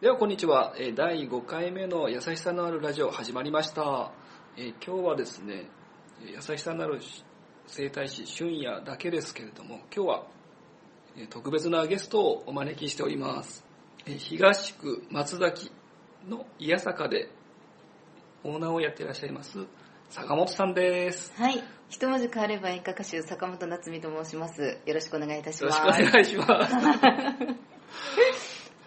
ではこんにちは、えー第5回目の優しさのあるラジオ始まりました、えー今日はですねえー優しさのある生態師俊也だけですけれども今日はえー特別なゲストをお招きしておりますえー東区松崎のいやさかでオーナーをやっていらっしゃいます坂本さんですはい。一文字変われば演歌歌手、坂本夏美と申します。よろしくお願いいたしよろます。しくお願いします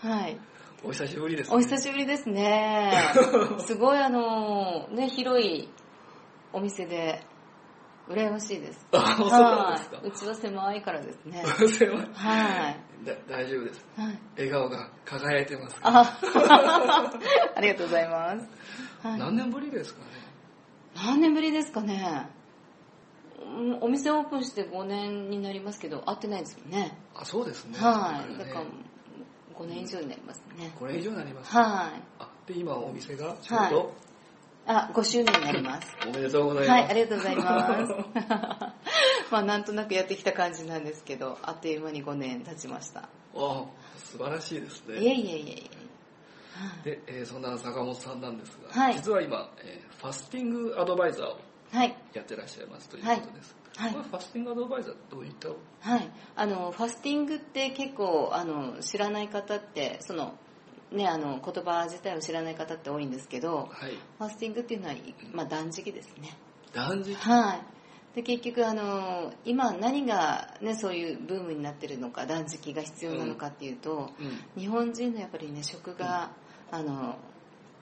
はい。お久しぶりです、ね、お久しぶりですね。すごいあの、ね、広いお店で、羨ましいです。あそうなんですかはいうちは狭いからですね。すいはい。だ大丈夫ですはい。笑顔が輝いてますあ、ありがとうございます。はい、何年ぶりですかね何年ぶりですかね。うんお店オープンして5年になりますけど、会ってないですもんね。あそうですねはい。だねから、5年以上になりますね。これ以上になります、はい。あで今お店がちょうど、あ、5周年になります。おめでとうございます、はい、ありがとうございます。まあ、なんとなくやってきた感じなんですけど、あっという間に5年経ちました。あ素晴らしいですいえねいえいえいえ。で、えーそんな坂本さんなんですが、はい実は今、えーファスティングアドバイザーをはい。やってらっしゃいますということです、はいこれファスティングアドバイザーどういった？はい。あの、ファスティングって結構、あの、知らない方って、その、ね、あの、言葉自体を知らない方って多いんですけど、はい。ファスティングっていうのは、まあ、断食ですね。断食？はい。で結局あの今何が、ね、そういうブームになってるのか断食が必要なのかっていうと、うん。日本人のやっぱりね食が、あの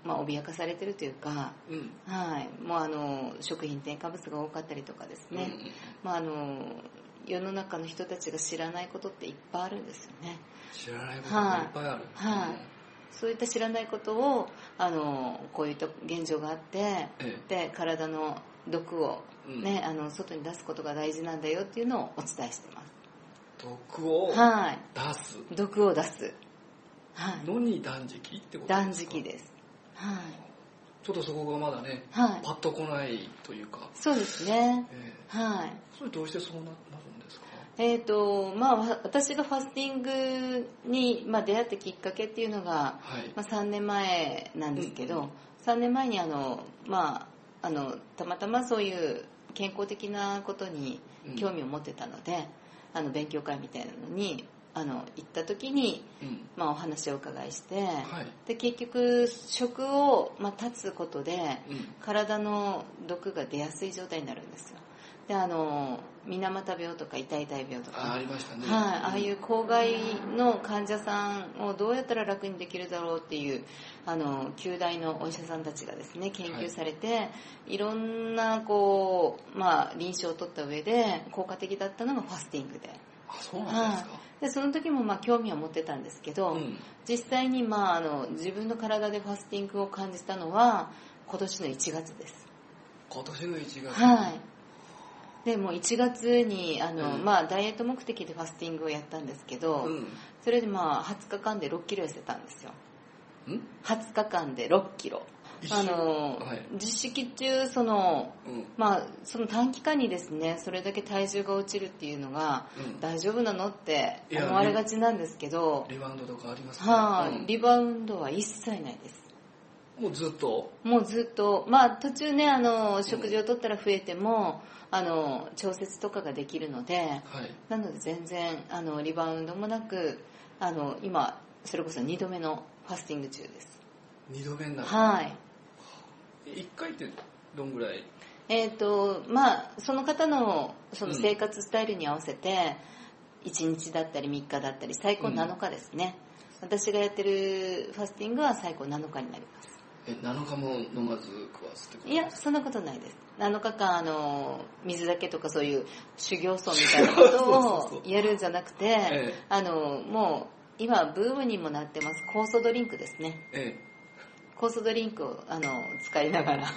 まあ、脅かされてるというか、うん。はい、もうあの食品添加物が多かったりとかですね、うんまあ、あの世の中の人たちが知らないことっていっぱいあるんですよね。知らないことがいっぱいある、はい。そういった知らないことをあのこういった現状があってえで体の毒を、うん。ねあの外に出すことが大事なんだよっていうのをお伝えしてま毒をすはい。出す。毒を出す。はい。のに断食ってことですか？断食です。はいちょっとそこがまだねはい。パッと来ないというか、そうですね。えはい。ーそれどうしてそうななるんですか？えーとまあ、わ私がファスティングに、まあ、出会ったきっかけっていうのが、はい。まあ、3年前なんですけど、うんうん。3年前にあの、まあ、あのたまたまそういう健康的なことに興味を持ってたので、あの勉強会みたいなのにあの行った時に、うん。まあ、お話をお伺いして、はい。で結局食を、まあ、断つことでうん。体の毒が出やすい状態になるんですよ。であの水俣病とか痛い痛い病とか。あありましたね。はい、ああいう公害の患者さんをどうやったら楽にできるだろうっていうあの旧大のお医者さんたちがですね研究されて、い、ろんなこう、まあ、臨床を取った上で効果的だったのがファスティングであそうなんですか、でその時もまあ興味を持ってたんですけど、うん。実際にまああの自分の体でファスティングを感じたのは今年の1月です。今年の1月。はい。でもう1月にあの、うん。まあ、ダイエット目的でファスティングをやったんですけど、うん。それでまあ20日間で6キロ痩せたんですよ。ん？20日間で6キロあの、はい。実績中そのうん。まあその短期間にですねそれだけ体重が落ちるっていうのがうん。大丈夫なのって思われがちなんですけどリバウンドとかありますか？はい、うん。リバウンドは一切ないです。もうずっと？もうずっと。まあ途中ねあの食事をとったら増えても、あの調節とかができるのではい。なので全然あのリバウンドもなくあの今それこそ2度目のファスティング中です。2度目になる。はい1回ってどんぐらい？えっ、とまあその方のその生活スタイルに合わせて1日だったり3日だったり最高7日ですね、私がやってるファスティングは最高7日になります。え7日も飲まず食わずってこと？いやそんなことないです。7日間あの水だけとかそういう修行僧みたいなことをやるんじゃなくてええ。あのもう今ブームにもなってます酵素ドリンクですね。え酵素ドリンクをあの使いながら。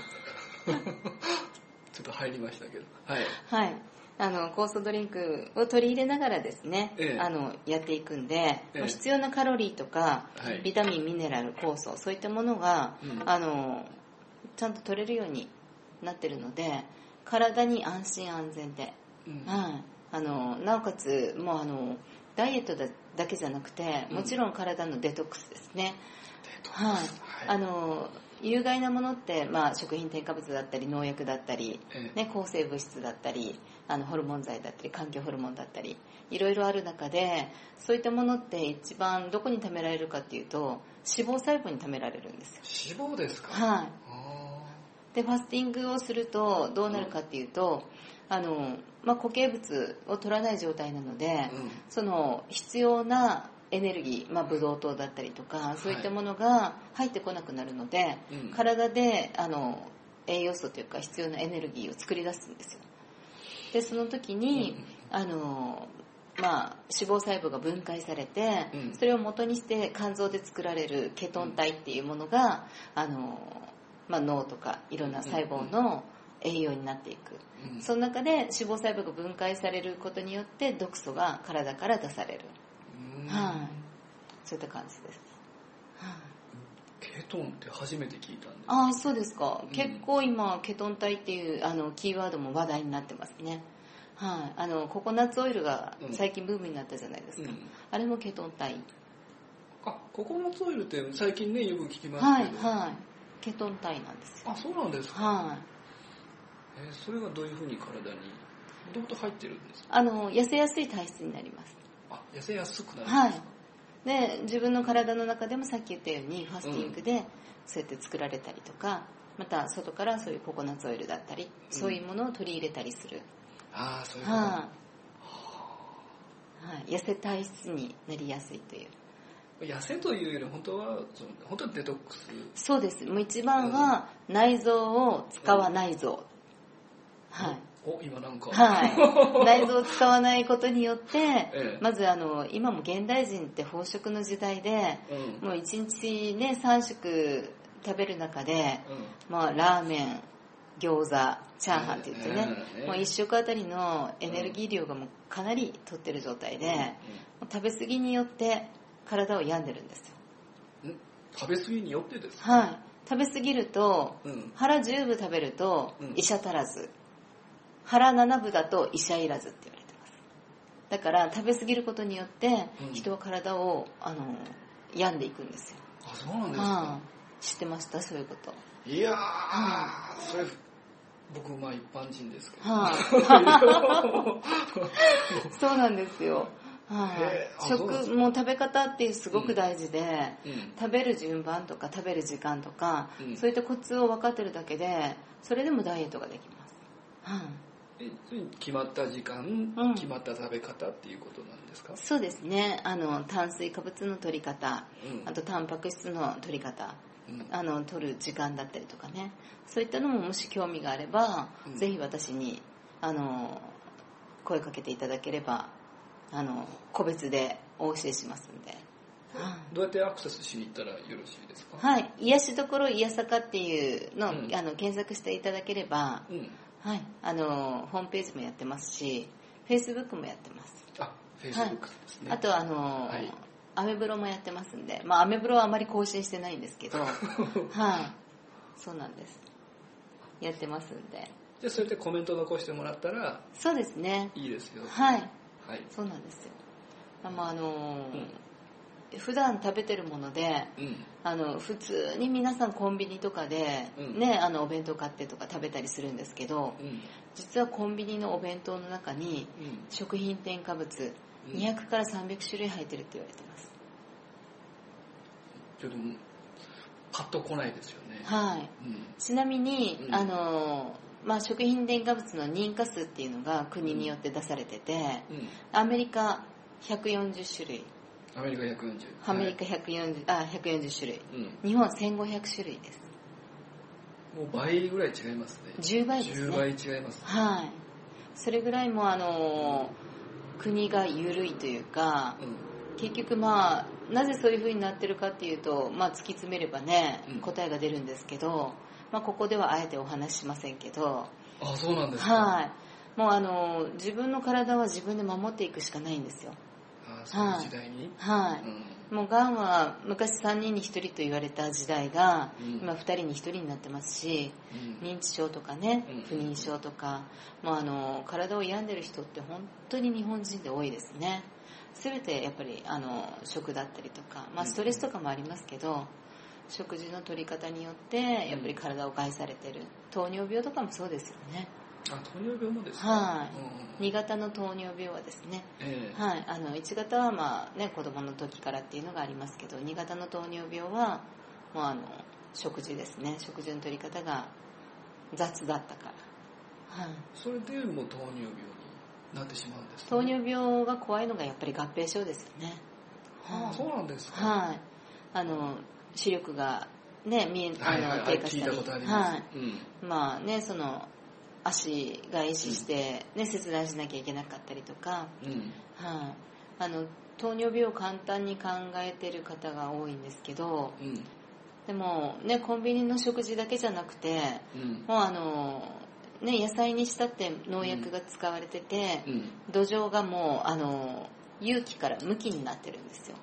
え ちょっと入りましたけど。はい。はい。あの酵素ドリンクを取り入れながらですね、ええ。あのやっていくんで、ええ。必要なカロリーとか、はい。ビタミンミネラル酵素そういったものが、うん。あのちゃんと取れるようになってるので体に安心安全で、うん。はい、あのなおかつもうあのダイエットだだけじゃなくてもちろん体のデトックスですね、はい、はい。あの有害なものって、まあ、食品添加物だったり農薬だったり、ええ。ね、抗生物質だったりあのホルモン剤だったり環境ホルモンだったりいろいろある中でそういったものって一番どこに貯められるかっていうと脂肪細胞に貯められるんですよ。脂肪ですか？はい。あでファスティングをするとどうなるかっていうと、あのまあ、固形物を取らない状態なので、ーうん。その必要なエネルギー、まあ、ブドウ糖だったりとかそういったものが入ってこなくなるので、うん。体であの栄養素というか必要なエネルギーを作り出すんですよ。でその時に、あのまあ、脂肪細胞が分解されて、うん。それを元にして肝臓で作られるケトン体っていうものが、あのまあ、脳とかいろんな細胞の栄養になっていく、うん。その中で脂肪細胞が分解されることによって毒素が体から出される、うんはい。そういった感じです、はい。ケトンって初めて聞いたんです。ああそうですか、うん。結構今ケトン体っていうあのキーワードも話題になってますね。はい、あのココナッツオイルがうん。最近ブームになったじゃないですか、うん。あれもケトン体あココナッツオイルって最近ねよく聞きますはいけど、はいケトン体なんです。よあそうなんですか、はい。えーそれはどういうふうに体にもともと入ってるんですか？あの痩せやすい体質になりますあ痩せやすくなるんはい。で自分の体の中でもさっき言ったようにファスティングでそうやって作られたりとかまた外からそういうココナッツオイルだったりそういうものを取り入れたりする、ああそういうこと、はい、はい、痩せ体質になりやすいという。痩せというより本当はその本当はデトックス。そうです。もう一番は内臓を使わないぞ、はいお今なんか、はい、内臓を使わないことによって、ええ。まずあの今も現代人って飽食の時代でうん。もう一日ね3食食べる中で、うん。まあ、ラーメン餃子チャーハンって言ってね、ええもう1食あたりのエネルギー量がもうかなり取ってる状態で、もう食べ過ぎによって体を病んでるんですよ。うん？ん食べ過ぎによってですか？はい。食べ過ぎるとうん。腹10分食べるとうん。医者足らず腹7分だと医者いらずって言われてます。だから食べ過ぎることによってうん。人は体をあの病んでいくんですよ、あそうなんですか、はい知ってました？そういうこと。いやー、それ僕まあ一般人ですけど、はい、そうなんですよ。はい。食もう食べ方っていうすごく大事で、うん。食べる順番とか食べる時間とか、うん。そういったコツを分かってるだけでそれでもダイエットができます。はいえそれに決まった時間、うん。決まった食べ方っていうことなんですか、そうですね。あの炭水化物の取り方。うん。あとタンパク質の取り方。うん。あの取る時間だったりとかね。そういったのももし興味があれば、うん。ぜひ私にあの声かけていただければあの個別でお教えしますんで、はい。どうやってアクセスしに行ったらよろしいですか？はい、癒しどころ癒さかっていうのを、うん。あの検索していただければ、うんはい、あのホームページもやってますしフェイスブックもやってます。あフェイスブックですね、あとあの、はい。アメブロもやってますんで。まあアメブロはあまり更新してないんですけど。はい。そうなんです。やってますんで。じゃあそれでコメント残してもらったらそうですね。いいですよ。はい。はい。そうなんですよ。あまああの普段食べてるものでうん。あの普通に皆さんコンビニとかで、うん。ね、あのお弁当買ってとか食べたりするんですけどうん。実はコンビニのお弁当の中にうん。食品添加物うん。200から300種類入ってるって言われてます。ちょっとパッと来ないですよね。はい。うん。ちなみに、うん。あのまあ、食品添加物の認可数っていうのが国によって出されててうん。アメリカ140種類アメリカ140アメリカ140、あ140種類。日本1500種類です。もう倍ぐらい違いますね。10倍ですね。10倍違いますはい。それぐらいもうあの国が緩いというかうん。結局まあなぜそういう風になってるかっていうと、まあ、突き詰めればねうん。答えが出るんですけど、まあ、ここではあえてお話ししませんけど。あそうなんですか。はい。もうあの自分の体は自分で守っていくしかないんですよあそういう時代に。はい、うん。もうがんは昔3人に1人と言われた時代が、うん。今2人に1人になってますしうん。認知症とかねうん。不妊症とか、もうあの体を病んでる人って本当に日本人で多いですね。全てやっぱりあの食だったりとか、まあ、ストレスとかもありますけど食事の取り方によってやっぱり体を害されてる。糖尿病とかもそうですよねあ糖尿病もですか？はい、2型の糖尿病はですね、ええ。はい、あの1型はまあ、ね、子供の時からっていうのがありますけど2型の糖尿病はもうあの食事ですね。食事の取り方が雑だったから、はい、それでもう糖尿病になってしまうんです、ね、糖尿病が怖いのがやっぱり合併症ですよね。ああそうなんですか？はい。あの視力がね見えあの、はいはいはい低下したり。はい。うん。まあねその足が壊死して、ね、切断しなきゃいけなかったりとか、うん。はい、あの糖尿病を簡単に考えてる方が多いんですけどうん。でも、ね、コンビニの食事だけじゃなくてうん。もうあの、ね、野菜にしたって農薬が使われてて、うん。土壌がもうあの有機から無機になってるんですよ。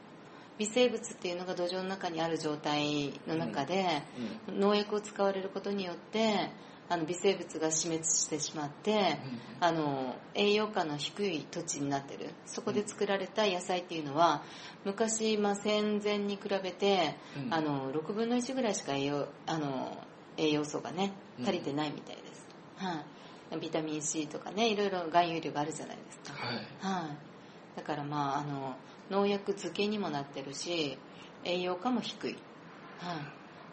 微生物っていうのが土壌の中にある状態の中で、農薬を使われることによってあの微生物が死滅してしまって、あの栄養価の低い土地になってる。そこで作られた野菜っていうのは昔、まあ、戦前に比べて、うん。あの6分の1ぐらいしか栄養あの栄養素がねうん。足りてないみたいです、はい、ビタミン C とかねいろいろ含有量があるじゃないですか、はい。はい、だからまああの農薬漬けにもなってるし栄養価も低い、はい、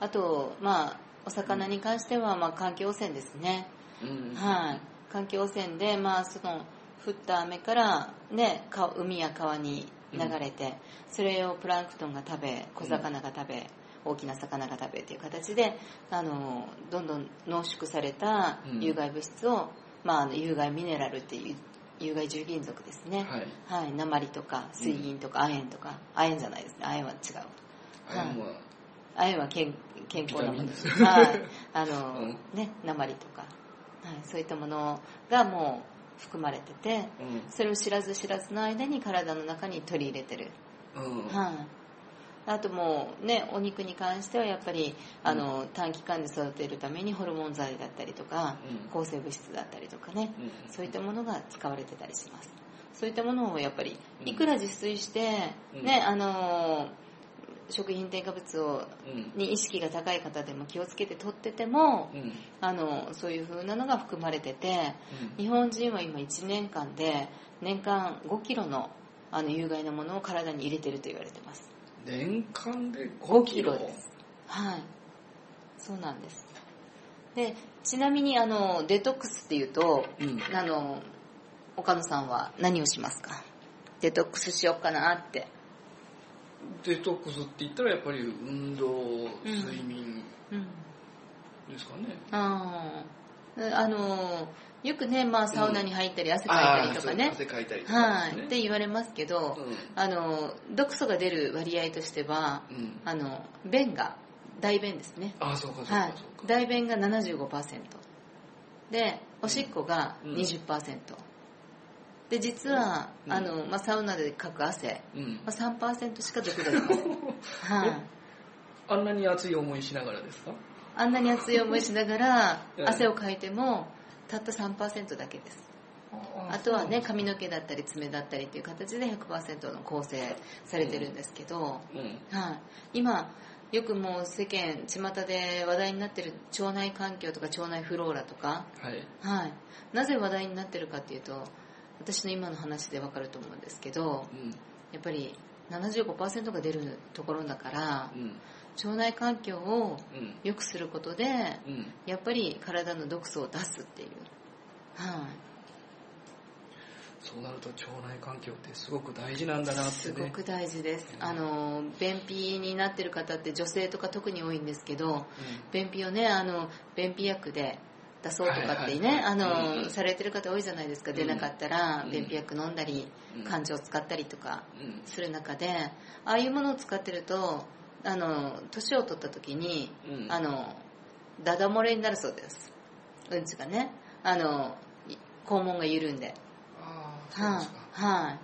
あとまあお魚に関しては、まあ、環境汚染ですね、うん。はい、環境汚染で、まあ、その降った雨から、ね、川海や川に流れて、それをプランクトンが食べ小魚が食べ、大きな魚が食べという形であのどんどん濃縮されたうん。有害物質を、まあ、あの有害ミネラルっていう有害重金属ですね、はい。はい、鉛とか水銀とか亜鉛とか、亜鉛じゃないですね。亜鉛は違う。あれも亜鉛は健健康なもの。で すはい。あの、うん。ね鉛とか、はい、そういったものがもう含まれててうん。それを知らず知らずの間に体の中に取り入れてる、うん。はい。あともうねお肉に関してはやっぱりあの、短期間で育てるためにホルモン剤だったりとか、うん。抗生物質だったりとかね、うん。そういったものが使われてたりします。そういったものをやっぱりうん。いくら自炊して、うん。ねあの食品添加物をうん。に意識が高い方でも気をつけて取っててもうん。あのそういう風なのが含まれてて日本人は今1年間で年間5キロのあの有害なものを体に入れてると言われてます。年間で5 5キロ？です。はい。そうなんです。でちなみにあのデトックスっていうとうん。あの岡野さんは何をしますか？デトックスしようかなってデトックスって言ったらやっぱり運動睡眠うん。ですかね、あー。あのよくね、まあ、サウナに入ったり汗かいたりとかね。汗かいたりとかはい、って言われますけど、うん。あの毒素が出る割合としてはうん。あの便が大便ですね。ああそうかそうか大便が75%でおしっこがうん。20%、で実は、うん。あのまあ、サウナでかく汗、うん。まあ、3%しか毒が出ません、はい、あんなに熱い思いしながらですか？あんなに熱い思いしながらうん 汗をかいてもたった3%だけです。あとはね髪の毛だったり爪だったりっていう形で100%の構成されてるんですけど、うん。はい、今よくもう世間巷で話題になってる腸内環境とか腸内フローラとか、はい。はい、なぜ話題になってるかっていうと私の今の話でわかると思うんですけどうん。やっぱり75%が出るところだからうん。腸内環境をうん。良くすることでうん。やっぱり体の毒素を出すっていう、はい、そうなると腸内環境ってすごく大事なんだなってね。すごく大事です。あの便秘になってる方って女性とか特に多いんですけど便秘をねあの便秘薬で出そうとかってね、はいあうんのされてる方多いじゃないですか、うん。出なかったらうん。便秘薬飲んだり、うん。患者を使ったりとかうん。する中でああいうものを使ってるとあの年を取った時にうん。あのダダ漏れになるそうです。うんちがね。あのい肛門が緩んで。ああそうはいですか。はい。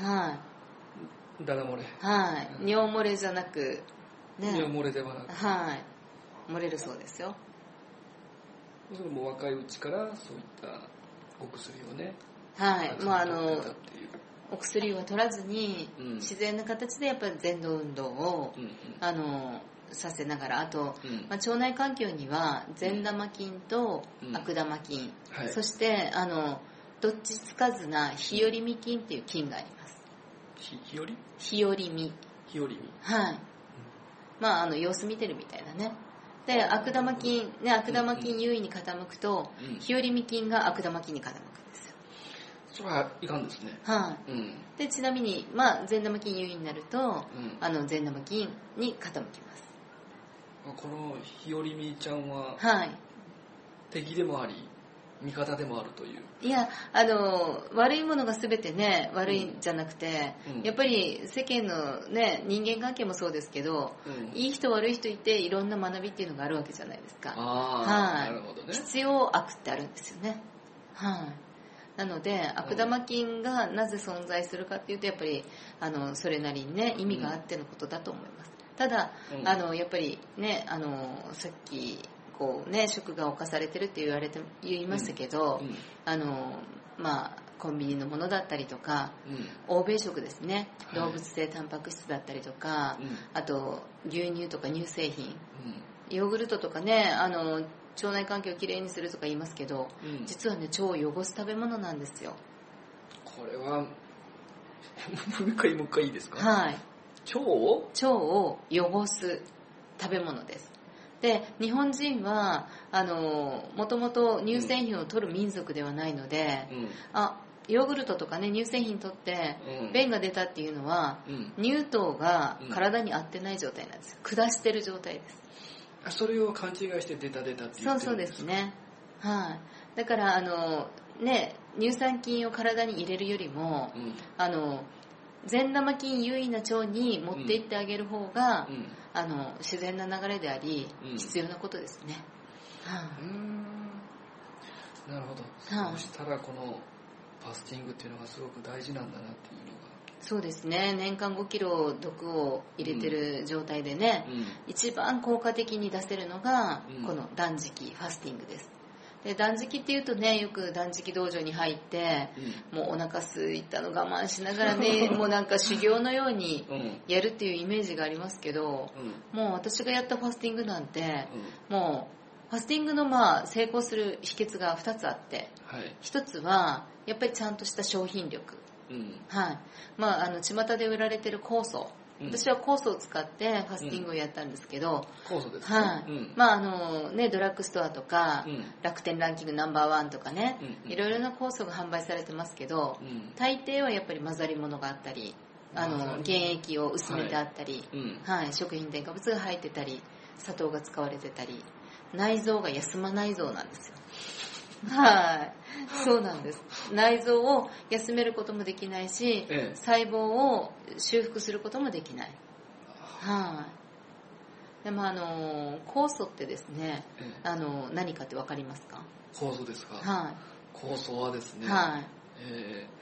あはい。ダダ漏れ。はい。尿漏れじゃなくね。尿漏れではなく。はい。漏れるそうですよそれも若いうちからそういったお薬をねはい。もうあ取のお薬を取らずに、うん。自然な形でやっぱり前動運動を、うんうん。あのさせながらあと、うん。まあ、腸内環境には善玉菌とうん。悪玉菌、はい。そしてあのどっちつかずな日和見菌っていう菌があります。ひ日和？日和見。日和見。はい。まああの様子見てるみたいなねで悪玉菌ね悪玉菌優位に傾くと、うん。日和見菌が悪玉菌に傾くんですよ。それはいかんですね。はい。うん。でちなみに、まあ、善玉菌優位になると、うん。あの善玉菌に傾きます。この日和見ちゃんははい。敵でもあり味方でもあるという。いやあの悪いものが全てね悪いんじゃなくて、うん。やっぱり世間のね人間関係もそうですけど、うん。いい人悪い人いていろんな学びっていうのがあるわけじゃないですか。ああ、はい。なるほどね。必要悪ってあるんですよね。はい。なので悪玉菌がなぜ存在するかっていうとやっぱりあのそれなりにね意味があってのことだと思います。ただ、うん。あのやっぱりねあのさっきこうね食が侵されてるって言われて言いましたけど、うんあのまあコンビニのものだったりとかうん。欧米食ですね。はい。動物性タンパク質だったりとか、うん。あと牛乳とか乳製品。うん。ヨーグルトとかねあの腸内環境をきれいにするとか言いますけどうん。実はね腸を汚す食べ物なんですよ。これは もう一回もう一回いいですか？はい。腸を？腸を汚す食べ物ですで日本人はあのもともと乳製品を取る民族ではないので、うん。あヨーグルトとかね乳製品取ってうん。便が出たっていうのはうん。乳糖が体に合ってない状態なんです。よ下してる状態です。あそれを勘違いして出た出たって言ってそうそうですね。はい。だからあのね乳酸菌を体に入れるよりもうん。あの善玉菌優位な腸に持っていってあげる方が、うん。あの自然な流れであり、うん。必要なことですね、はい、うーん。なるほど、はいそうしたらこのファスティングっていうのがすごく大事なんだなっていうのそうですね。年間5キロ毒を入れてる状態でね、一番効果的に出せるのが、うん。この断食ファスティングですで断食っていうとねよく断食道場に入ってもうお腹すいたの我慢しながらね もうなんか修行のようにうん。うんやるっていうイメージがありますけどうん。もう私がやったファスティングなんてうん。もうファスティングのまあ成功する秘訣が2つあってはい。1つはやっぱりちゃんとした商品力。うん。はい。まああの巷で売られてる酵素。うん私は酵素を使ってファスティングをやったんですけど、酵素ですねはい、うん。まああのねドラッグストアとか、うん。楽天ランキングナンバーワンとかね、うんいろいろな酵素が販売されてますけど、うん。大抵はやっぱり混ざり物があったりあの原液を薄めてあったり、うん。はい食品添加物が入ってたり砂糖が使われてたり内臓が休まない臓なんですよ。はいそうなんです。内臓を休めることもできないし、ええ。細胞を修復することもできない。はい。でもあの酵素ってですねええ。あの何かって分かりますか？酵素ですか？は酵素はですね、いはい。えー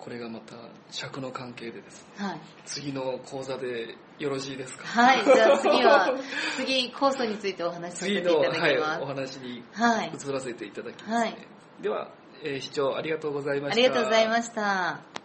これがまた尺の関係でですねはい。次の講座でよろしいですか？はい。じゃあ次は次酵素についてお話しさせて次の、いただはい、おきます話にはい、移らせていただきます、ね。はいでは、えー視聴ありがとうございました。ありがとうございました。